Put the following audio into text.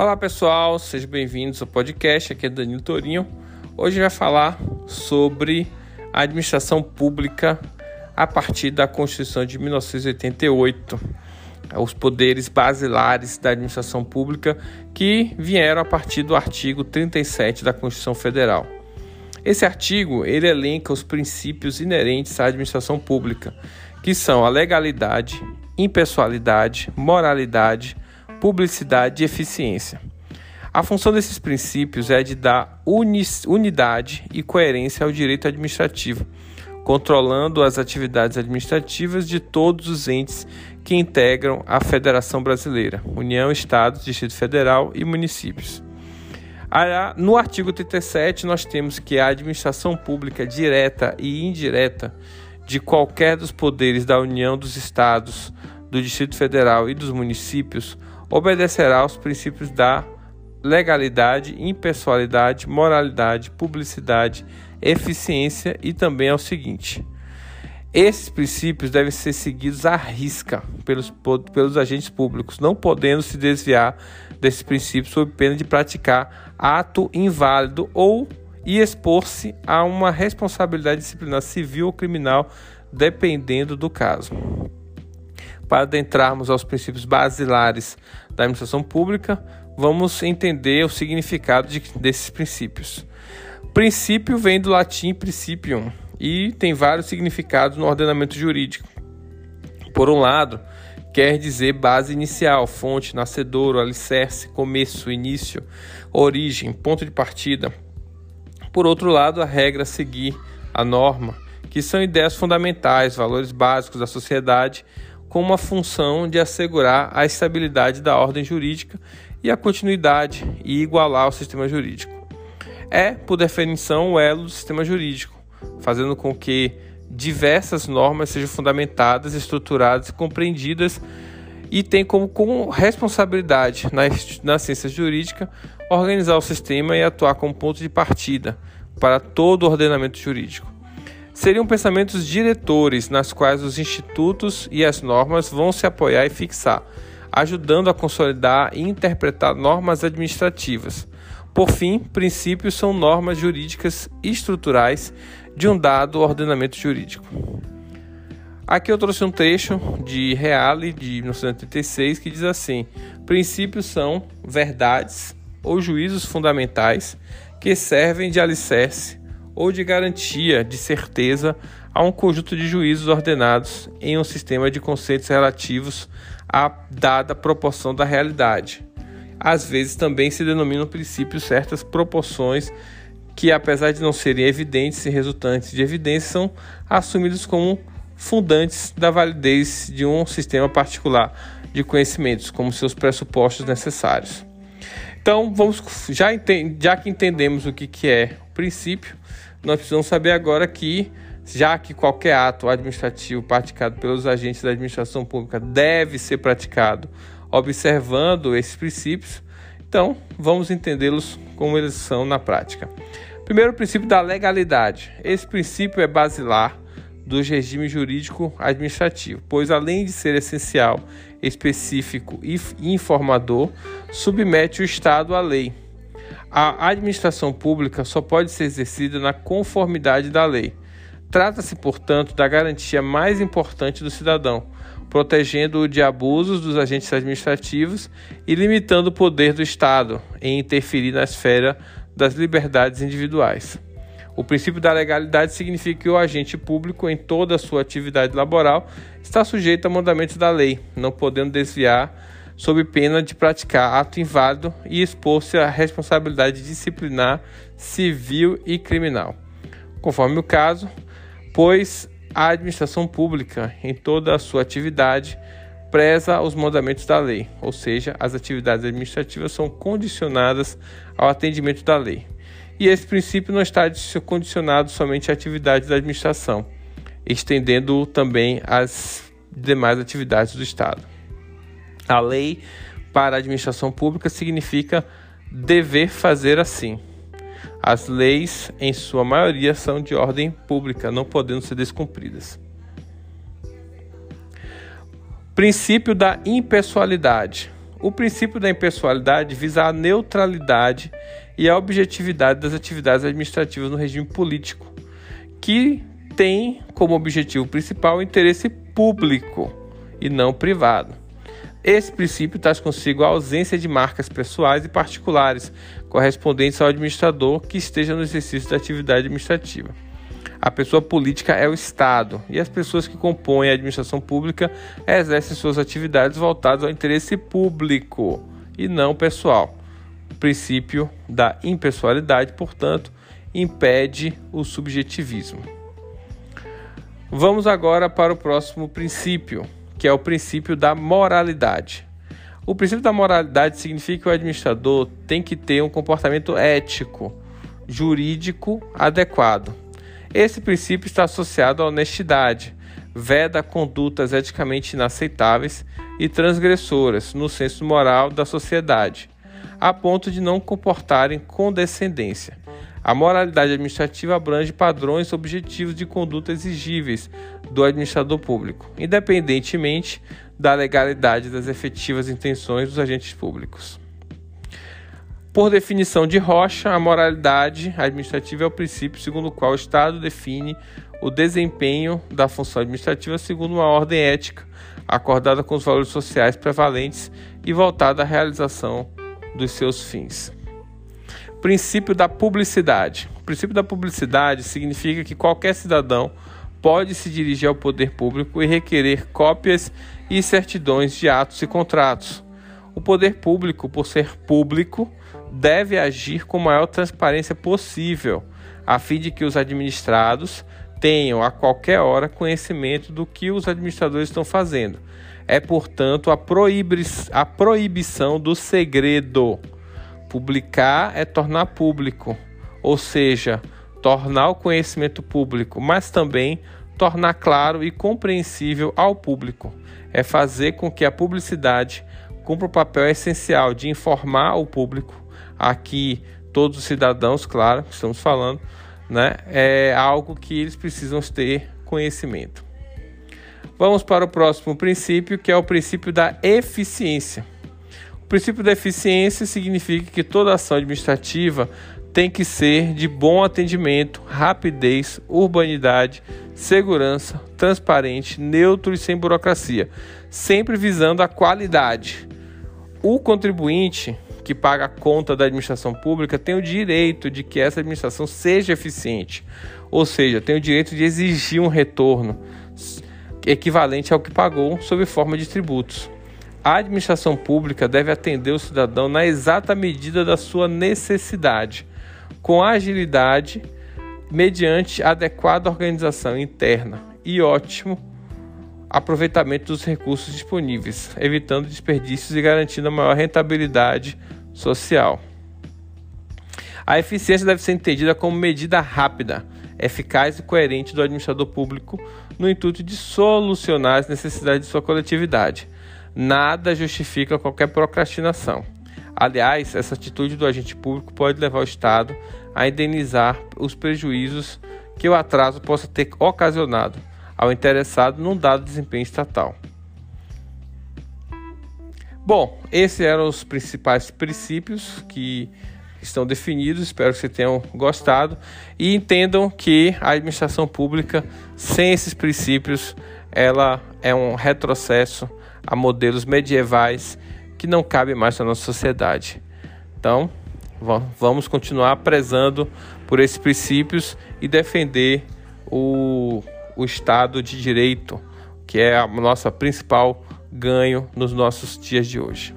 Olá pessoal, sejam bem-vindos ao podcast. Aqui é Danilo Torinho. Hoje vai falar sobre a administração pública a partir da Constituição de 1988, os poderes basilares da administração pública que vieram a partir do artigo 37 da Constituição Federal. Esse artigo ele elenca os princípios inerentes à administração pública, que são a legalidade, impessoalidade, moralidade, publicidade e eficiência. A função desses princípios é de dar unidade e coerência ao direito administrativo, controlando as atividades administrativas de todos os entes que integram a Federação Brasileira, União, Estados, Distrito Federal e municípios. No artigo 37, nós temos que a administração pública direta e indireta de qualquer dos poderes da União, dos Estados, do Distrito Federal e dos municípios obedecerá aos princípios da legalidade, impessoalidade, moralidade, publicidade, eficiência e também ao seguinte: esses princípios devem ser seguidos à risca pelos, pelos agentes públicos, não podendo se desviar desses princípios sob pena de praticar ato inválido ou e expor-se a uma responsabilidade disciplinar civil ou criminal, dependendo do caso. Para adentrarmos aos princípios basilares da administração pública, vamos entender o significado de, desses princípios. Princípio vem do latim principium e tem vários significados no ordenamento jurídico. Por um lado, quer dizer base inicial, fonte, nascedouro, alicerce, começo, início, origem, ponto de partida. Por outro lado, a regra a seguir, a norma, que são ideias fundamentais, valores básicos da sociedade com uma função de assegurar a estabilidade da ordem jurídica e a continuidade e igualar o sistema jurídico. É, por definição, o elo do sistema jurídico, fazendo com que diversas normas sejam fundamentadas, estruturadas e compreendidas e tem como, responsabilidade na, na ciência jurídica organizar o sistema e atuar como ponto de partida para todo o ordenamento jurídico seriam pensamentos diretores nas quais os institutos e as normas vão se apoiar e fixar, ajudando a consolidar e interpretar normas administrativas. Por fim, princípios são normas jurídicas estruturais de um dado ordenamento jurídico. Aqui eu trouxe um trecho de Reale de 1986 que diz assim: princípios são verdades ou juízos fundamentais que servem de alicerce ou de garantia de certeza a um conjunto de juízos ordenados em um sistema de conceitos relativos à dada proporção da realidade. Às vezes também se denominam princípios certas proporções que, apesar de não serem evidentes e resultantes de evidência, são assumidos como fundantes da validez de um sistema particular de conhecimentos, como seus pressupostos necessários. Então, vamos já, já que entendemos o que, que é o princípio, nós precisamos saber agora que, já que qualquer ato administrativo praticado pelos agentes da administração pública deve ser praticado observando esses princípios, então vamos entendê-los como eles são na prática. Primeiro, o princípio da legalidade. Esse princípio é basilar do regime jurídico administrativo, pois além de ser essencial, específico e informador, submete o Estado à lei a administração pública só pode ser exercida na conformidade da lei. Trata-se, portanto, da garantia mais importante do cidadão, protegendo-o de abusos dos agentes administrativos e limitando o poder do Estado em interferir na esfera das liberdades individuais. O princípio da legalidade significa que o agente público, em toda a sua atividade laboral, está sujeito a mandamentos da lei, não podendo desviar sob pena de praticar ato inválido e expor-se à responsabilidade disciplinar civil e criminal, conforme o caso, pois a administração pública, em toda a sua atividade, preza os mandamentos da lei, ou seja, as atividades administrativas são condicionadas ao atendimento da lei. E esse princípio não está condicionado somente à atividade da administração, estendendo também às demais atividades do Estado. A lei para a administração pública significa dever fazer assim. As leis, em sua maioria, são de ordem pública, não podendo ser descumpridas. Princípio da impessoalidade. O princípio da impessoalidade visa a neutralidade e a objetividade das atividades administrativas no regime político, que tem como objetivo principal o interesse público e não privado. Esse princípio traz consigo a ausência de marcas pessoais e particulares correspondentes ao administrador que esteja no exercício da atividade administrativa. A pessoa política é o Estado e as pessoas que compõem a administração pública exercem suas atividades voltadas ao interesse público e não pessoal. O princípio da impessoalidade, portanto, impede o subjetivismo. Vamos agora para o próximo princípio, que é o princípio da moralidade. O princípio da moralidade significa que o administrador tem que ter um comportamento ético, jurídico adequado esse princípio está associado à honestidade, veda condutas eticamente inaceitáveis e transgressoras no senso moral da sociedade, a ponto de não comportarem condescendência. A moralidade administrativa abrange padrões objetivos de conduta exigíveis do administrador público, independentemente da legalidade das efetivas intenções dos agentes públicos. Por definição de Rocha, a moralidade administrativa é o princípio segundo o qual o Estado define o desempenho da função administrativa segundo uma ordem ética acordada com os valores sociais prevalentes e voltada à realização dos seus fins. Princípio da publicidade. O princípio da publicidade significa que qualquer cidadão pode se dirigir ao poder público e requerer cópias e certidões de atos e contratos. O poder público, por ser público, deve agir com a maior transparência possível, a fim de que os administrados tenham a qualquer hora conhecimento do que os administradores estão fazendo. É, portanto, a, a proibição do segredo. Publicar é tornar público, ou seja, tornar o conhecimento público, mas também tornar claro e compreensível ao público. É fazer com que a publicidade cumpra o papel essencial de informar o público aqui todos os cidadãos, claro, estamos falando, né? É algo que eles precisam ter conhecimento. Vamos para o próximo princípio, que é o princípio da eficiência. O princípio da eficiência significa que toda ação administrativa tem que ser de bom atendimento, rapidez, urbanidade, segurança, transparente, neutro e sem burocracia, sempre visando a qualidade. O contribuinte que paga a conta da administração pública tem o direito de que essa administração seja eficiente, ou seja, tem o direito de exigir um retorno equivalente ao que pagou sob forma de tributos. A administração pública deve atender o cidadão na exata medida da sua necessidade, com agilidade, mediante adequada organização interna e ótimo aproveitamento dos recursos disponíveis, evitando desperdícios e garantindo a maior rentabilidade social. A eficiência deve ser entendida como medida rápida, eficaz e coerente do administrador público no intuito de solucionar as necessidades de sua coletividade. Nada justifica qualquer procrastinação. Aliás, essa atitude do agente público pode levar o Estado a indenizar os prejuízos que o atraso possa ter ocasionado ao interessado num dado desempenho estatal. Bom, esses eram os principais princípios que estão definidos. Espero que vocês tenham gostado e entendam que a administração pública, sem esses princípios, ela é um retrocesso a modelos medievais que não cabe mais na nossa sociedade. Então, vamos continuar prezando por esses princípios e defender o, o Estado de Direito, que é a nossa principal ganho nos nossos dias de hoje.